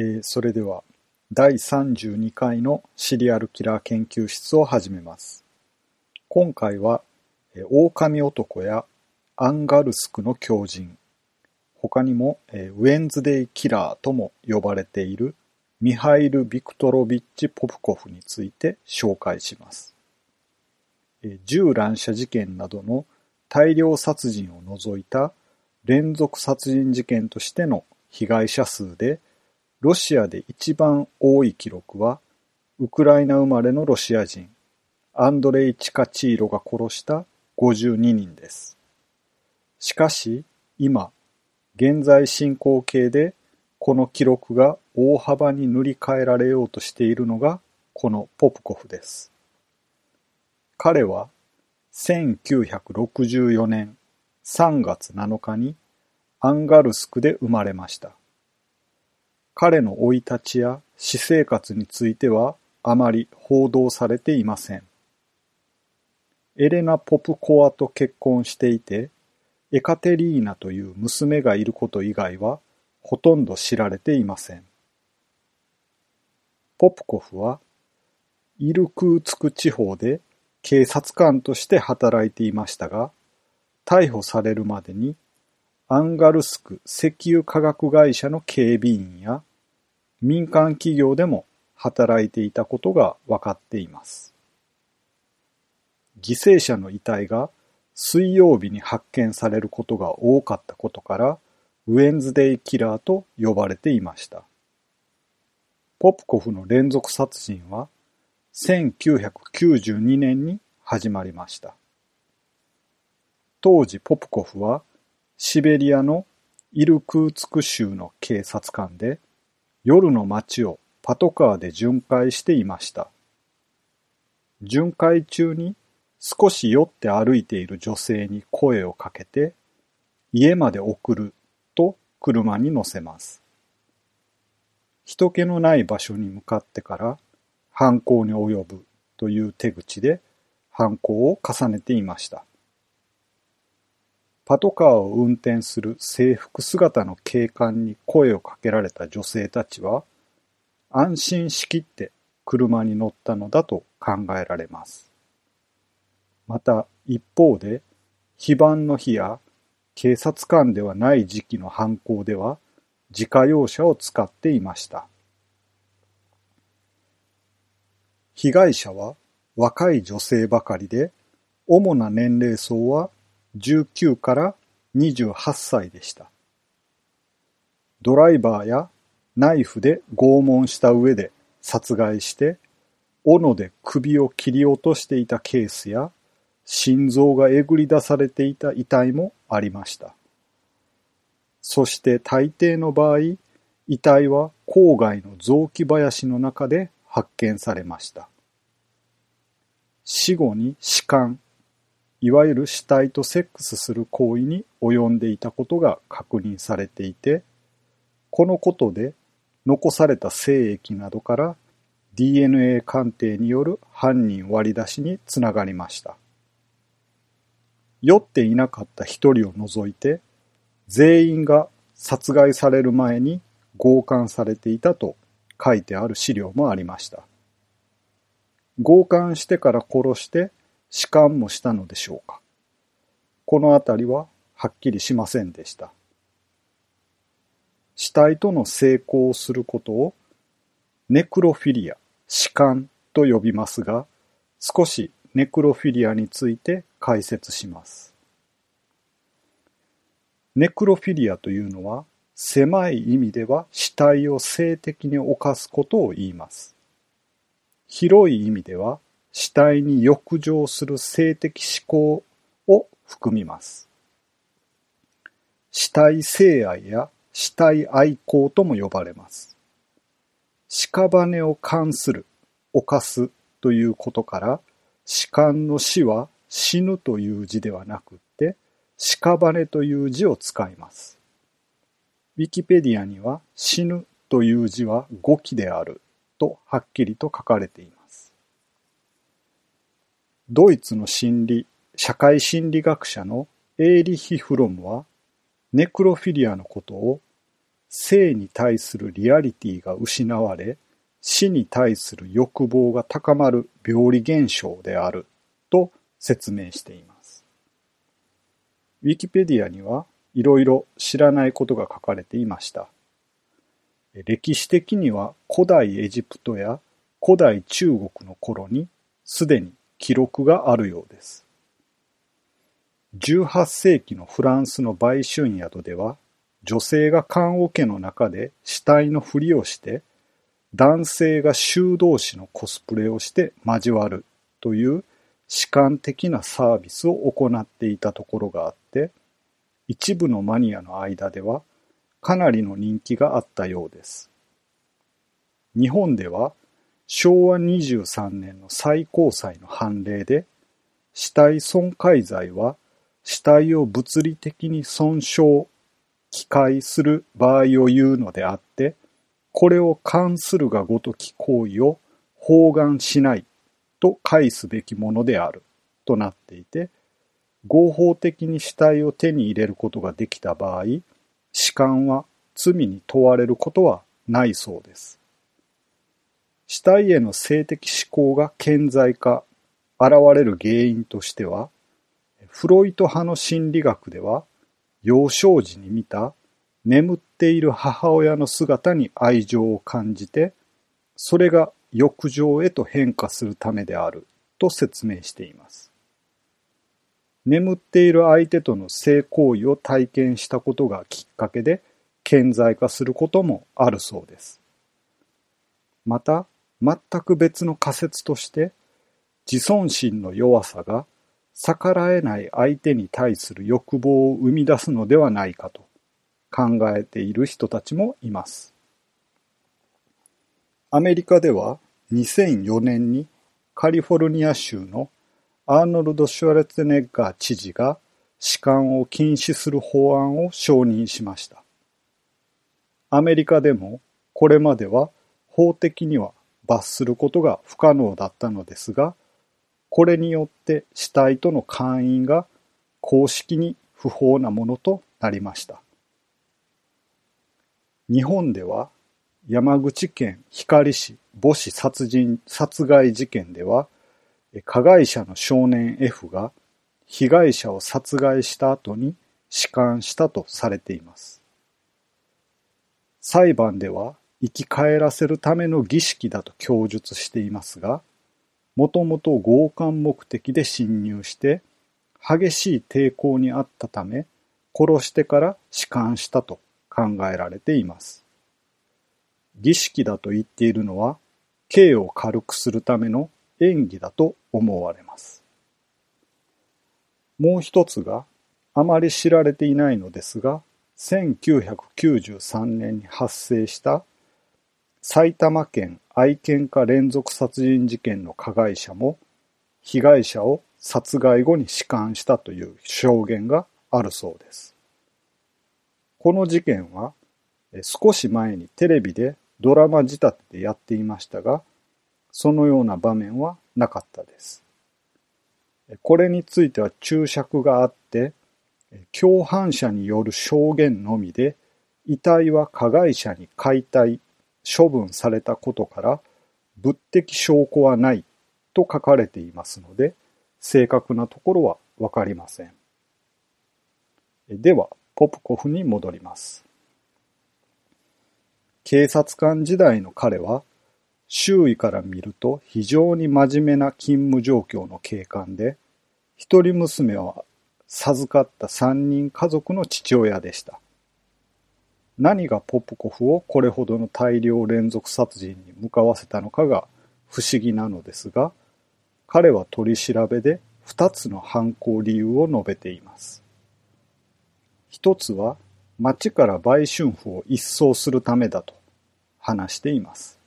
えーそれでは第32回のシリアルキラー研究室を始めます。今回は、えー狼男やアンガルスクの狂人、他にも、えーウェンズデイキラーとも呼ばれているミハイル・ビクトロビッチ・ポプコフについて紹介します。え銃乱射事件などの大量殺人を除いた連続殺人事件としての被害者数でロシアで一番多い記録はウクライナ生まれのロシア人アンドレイ・チカチーロが殺した52人です。しかし今現在進行形でこの記録が大幅に塗り替えられようとしているのがこのポプコフです。彼は1964年3月7日にアンガルスクで生まれました。彼の生い立ちや私生活についてはあまり報道されていません。エレナ・ポプコワと結婚していて、エカテリーナという娘がいること以外はほとんど知られていません。ポプコフはイルクーツク地方で警察官として働いていましたが、逮捕されるまでにアンガルスク石油化学会社の警備員や民間企業でも働いていたことが分かっています。犠牲者の遺体が水曜日に発見されることが多かったことから、ウェンズデイキラーと呼ばれていました。ポプコフの連続殺人は1992年に始まりました。当時ポプコフはシベリアのイルクーツク州の警察官で夜の街をパトカーで巡回していました。巡回中に少し酔って歩いている女性に声をかけて家まで送ると車に乗せます。人気のない場所に向かってから犯行に及ぶという手口で犯行を重ねていました。パトカーを運転する制服姿の警官に声をかけられた女性たちは安心しきって車に乗ったのだと考えられます。また一方で非番の日や警察官ではない時期の犯行では自家用車を使っていました。被害者は若い女性ばかりで、主な年齢層は19から28歳でした。ドライバーやナイフで拷問した上で殺害して、斧で首を切り落としていたケースや、心臓がえぐり出されていた遺体もありました。そして大抵の場合、遺体は郊外の雑木林の中で発見されました。死後に死姦、いわゆる死体とセックスする行為に及んでいたことが確認されていて、このことで残された精液などから DNA 鑑定による犯人割り出しにつながりました。酔っていなかった一人を除いて、全員が殺害される前に強姦されていたと書いてある資料もありました。強姦してから殺して死姦もしたのでしょうか？このあたりははっきりしませんでした。死体との性交をすることをネクロフィリア、死姦と呼びますが、少しネクロフィリアについて解説します。ネクロフィリアというのは、狭い意味では死体を性的に犯すことを言います。広い意味では、死体に浴場する性的思考を含みます。死体性愛や死体愛好とも呼ばれます。屍を関する、犯すということから、死官の死は死ぬという字ではなくって、屍という字を使います。ウィキペディアには死ぬという字は語気であるとはっきりと書かれています。ドイツの心理、社会心理学者のエーリヒ・フロムは、ネクロフィリアのことを生に対するリアリティが失われ、死に対する欲望が高まる病理現象であると説明しています。ウィキペディアにはいろいろ知らないことが書かれていました。歴史的には古代エジプトや古代中国の頃にすでに記録があるようです。18世紀のフランスの売春宿では女性が棺桶の中で死体のふりをして男性が修道士のコスプレをして交わるという士官的なサービスを行っていたところがあって一部のマニアの間ではかなりの人気があったようです。日本では昭和23年の最高裁の判例で死体損壊罪は死体を物理的に損傷、機械する場合を言うのであって、これを関するがごとき行為を包含しないと返すべきものであるとなっていて、合法的に死体を手に入れることができた場合、士官は罪に問われることはないそうです。死体への性的思考が顕在化、現れる原因としては、フロイト派の心理学では、幼少時に見た眠っている母親の姿に愛情を感じて、それが欲情へと変化するためであると説明しています。眠っている相手との性行為を体験したことがきっかけで顕在化することもあるそうです。また、全く別の仮説として、自尊心の弱さが逆らえない相手に対する欲望を生み出すのではないかと考えている人たちもいます。アメリカでは2004年にカリフォルニア州のアーノルド・シュワレツネッガー知事が士官を禁止する法案を承認しました。アメリカでもこれまでは法的には罰することが不可能だったのですが、これによって死体との関因が公式に不法なものとなりました。日本では山口県光市母子殺人殺害事件では加害者の少年 F が被害者を殺害した後に弛緩したとされています。裁判では生き返らせるための儀式だと供述していますが、もともと強姦目的で侵入して、激しい抵抗にあったため、殺してから弛緩したと考えられています。儀式だと言っているのは、刑を軽くするための演技だと思われます。もう一つが、あまり知られていないのですが、1993年に発生した埼玉県愛犬家連続殺人事件の加害者も被害者を殺害後に弛緩したという証言があるそうです。この事件は少し前にテレビでドラマ仕立てでやっていましたが、そのような場面はなかったです。これについては注釈があって、共犯者による証言のみで、遺体は加害者に解体処分されたことから物的証拠はないと書かれていますので正確なところはわかりません。では、ポプコフに戻ります。警察官時代の彼は周囲から見ると非常に真面目な勤務状況の警官で一人娘は授かった三人家族の父親でした。何がポプコフをこれほどの大量連続殺人に向かわせたのかが不思議なのですが、彼は取り調べで二つの犯行理由を述べています。一つは町から売春婦を一掃するためだと話しています。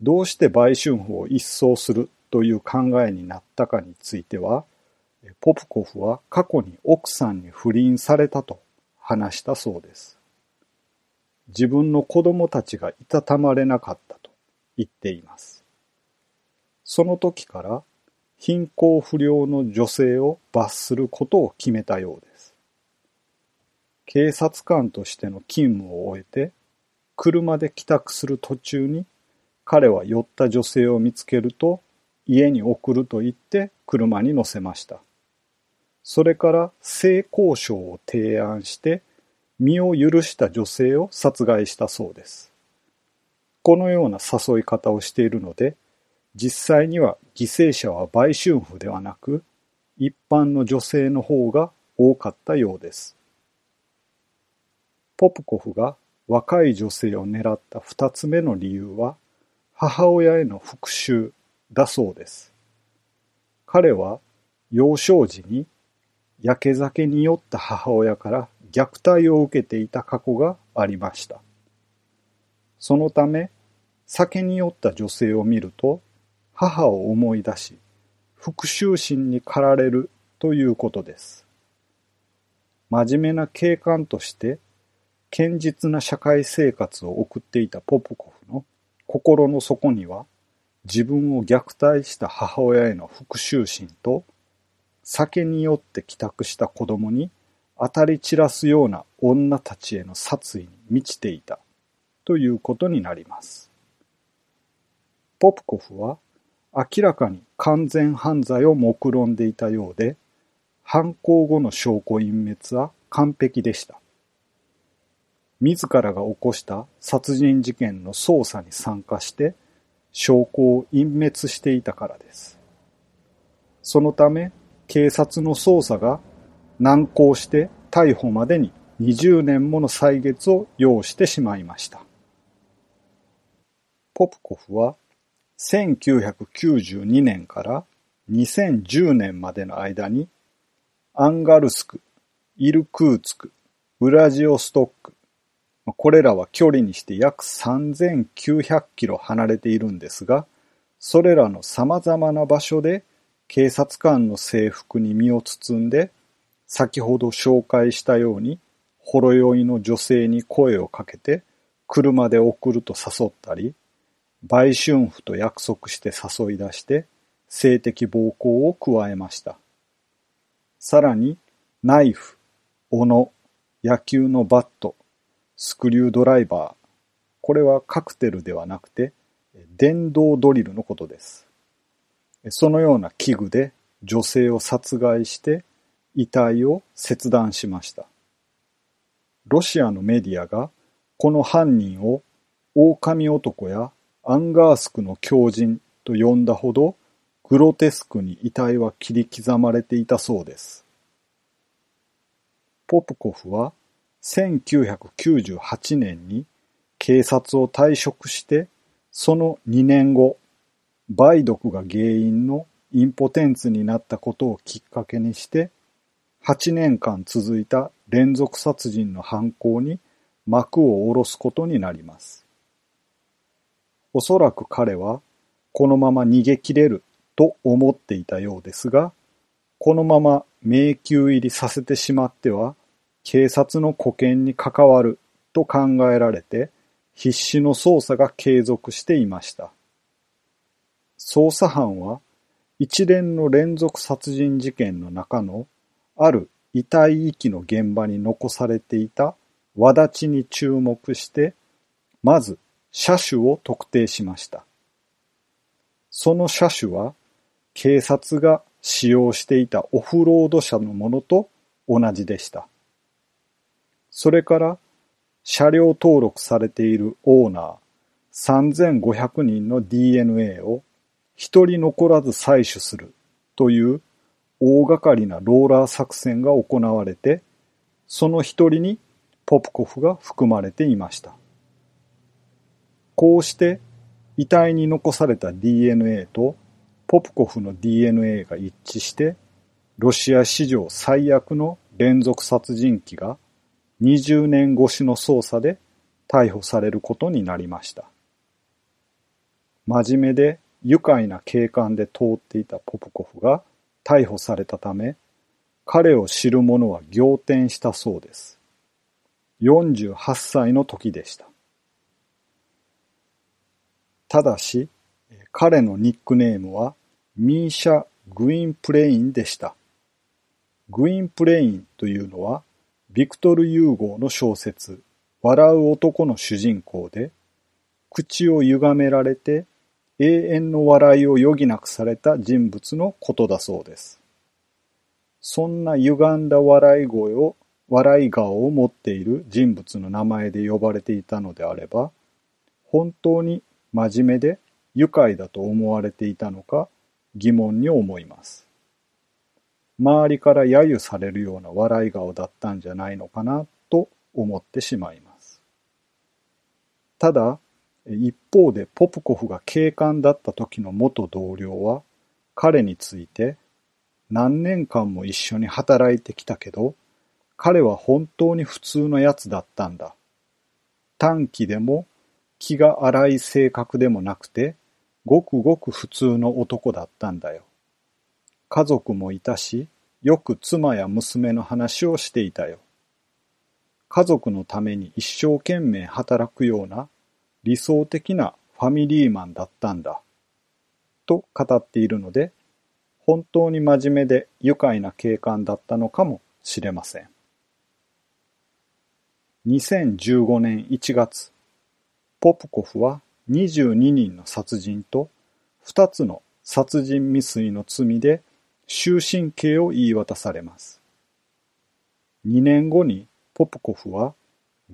どうして売春婦を一掃するという考えになったかについては、ポプコフは過去に奥さんに不倫されたと話したそうです。自分の子供たちがいたたまれなかったと言っています。その時から貧困不良の女性を罰することを決めたようです。警察官としての勤務を終えて、車で帰宅する途中に、彼は酔った女性を見つけると、家に送ると言って車に乗せました。それから性交渉を提案して、身を許した女性を殺害したそうです。このような誘い方をしているので、実際には犠牲者は売春婦ではなく、一般の女性の方が多かったようです。ポプコフが若い女性を狙った二つ目の理由は、母親への復讐だそうです。彼は幼少時に焼け酒に酔った母親から虐待を受けていた過去がありました。そのため、酒に酔った女性を見ると、母を思い出し、復讐心に駆られるということです。真面目な警官として、堅実な社会生活を送っていたポプコフの心の底には、自分を虐待した母親への復讐心と、酒によって帰宅した子供に当たり散らすような女たちへの殺意に満ちていたということになります。ポプコフは明らかに完全犯罪を目論んでいたようで、犯行後の証拠隠滅は完璧でした。自らが起こした殺人事件の捜査に参加して証拠を隠滅していたからです。そのため警察の捜査が難航して逮捕までに20年もの歳月を要してしまいました。ポプコフは1992年から2010年までの間にアンガルスク、イルクーツク、ウラジオストック、これらは距離にして約3900キロ離れているんですが、それらの様々な場所で警察官の制服に身を包んで先ほど紹介したように、ほろ酔いの女性に声をかけて、車で送ると誘ったり、売春婦と約束して誘い出して、性的暴行を加えました。さらに、ナイフ、斧、野球のバット、スクリュードライバー。これはカクテルではなくて、電動ドリルのことです。そのような器具で女性を殺害して遺体を切断しました。ロシアのメディアがこの犯人を狼男やアンガースクの狂人と呼んだほどグロテスクに遺体は切り刻まれていたそうです。ポプコフは1998年に警察を退職してその2年後、梅毒が原因のインポテンツになったことをきっかけにして8年間続いた連続殺人の犯行に幕を下ろすことになります。おそらく彼はこのまま逃げ切れると思っていたようですが、このまま迷宮入りさせてしまっては警察の保険に関わると考えられて必死の捜査が継続していました。捜査班は一連の連続殺人事件の中のある遺体遺棄の現場に残されていた輪立ちに注目して、まず車種を特定しました。その車種は警察が使用していたオフロード車のものと同じでした。それから車両登録されているオーナー3500人の DNA を一人残らず採取するという大掛かりなローラー作戦が行われて、その一人にポプコフが含まれていました。こうして遺体に残された DNA とポプコフの DNA が一致して、ロシア史上最悪の連続殺人鬼が20年越しの捜査で逮捕されることになりました。真面目で愉快な警官で通っていたポプコフが逮捕されたため、彼を知る者は仰天したそうです。48歳の時でした。ただし、彼のニックネームはミーシャ・グインプレインでした。グインプレインというのはビクトル・ユーゴーの小説、笑う男の主人公で、口を歪められて永遠の笑いを余儀なくされた人物のことだそうです。そんな歪んだ笑い声を、笑い顔を持っている人物の名前で呼ばれていたのであれば、本当に真面目で愉快だと思われていたのか疑問に思います。周りから揶揄されるような笑い顔だったんじゃないのかなと思ってしまいます。ただ、一方でポプコフが警官だった時の元同僚は彼について何年間も一緒に働いてきたけど彼は本当に普通のやつだったんだ。短気でも気が荒い性格でもなくてごくごく普通の男だったんだよ。家族もいたし、よく妻や娘の話をしていたよ。家族のために一生懸命働くような理想的なファミリーマンだったんだ。と語っているので、本当に真面目で愉快な警官だったのかもしれません。2015年1月、ポプコフは22人の殺人と2つの殺人未遂の罪で終身刑を言い渡されます。2年後にポプコフは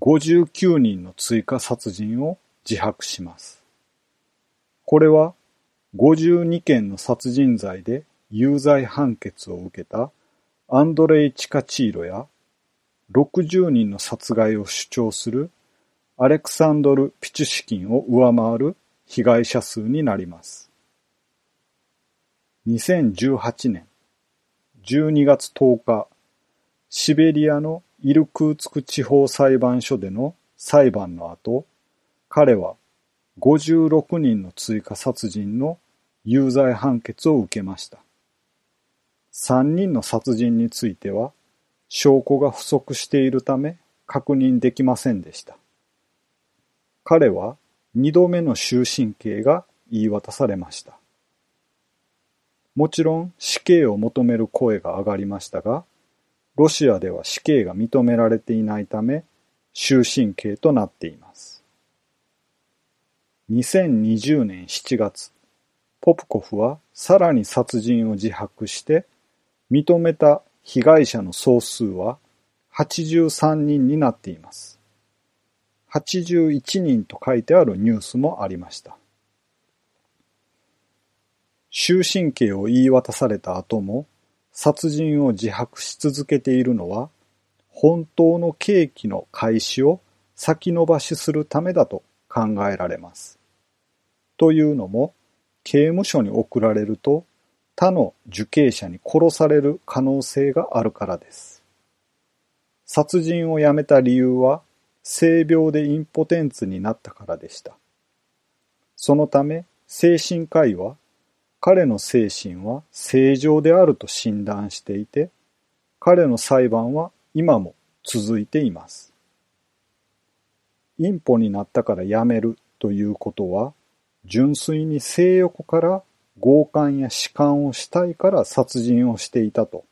59人の追加殺人を自白します。これは52件の殺人罪で有罪判決を受けたアンドレイ・チカチーロや60人の殺害を主張するアレクサンドル・ピチュシキンを上回る被害者数になります。2018年12月10日、シベリアのイルクーツク地方裁判所での裁判の後、彼は56人の追加殺人の有罪判決を受けました。3人の殺人については証拠が不足しているため確認できませんでした。彼は2度目の終身刑が言い渡されました。もちろん死刑を求める声が上がりましたが、ロシアでは死刑が認められていないため、終身刑となっています。2020年7月、ポプコフはさらに殺人を自白して、認めた被害者の総数は83人になっています。81人と書いてあるニュースもありました。終身刑を言い渡された後も殺人を自白し続けているのは本当の刑期の開始を先延ばしするためだと考えられます。というのも刑務所に送られると他の受刑者に殺される可能性があるからです。殺人をやめた理由は性病でインポテンツになったからでした。そのため精神科医は彼の精神は正常であると診断していて、彼の裁判は今も続いています。インポになったからやめるということは、純粋に性欲から強姦や弛緩をしたいから殺人をしていたと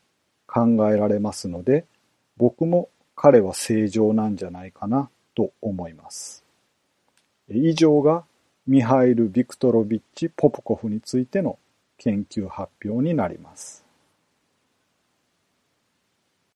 考えられますので、僕も彼は正常なんじゃないかなと思います。以上がミハイル・ビクトロビッチ・ポプコフについての研究発表になります。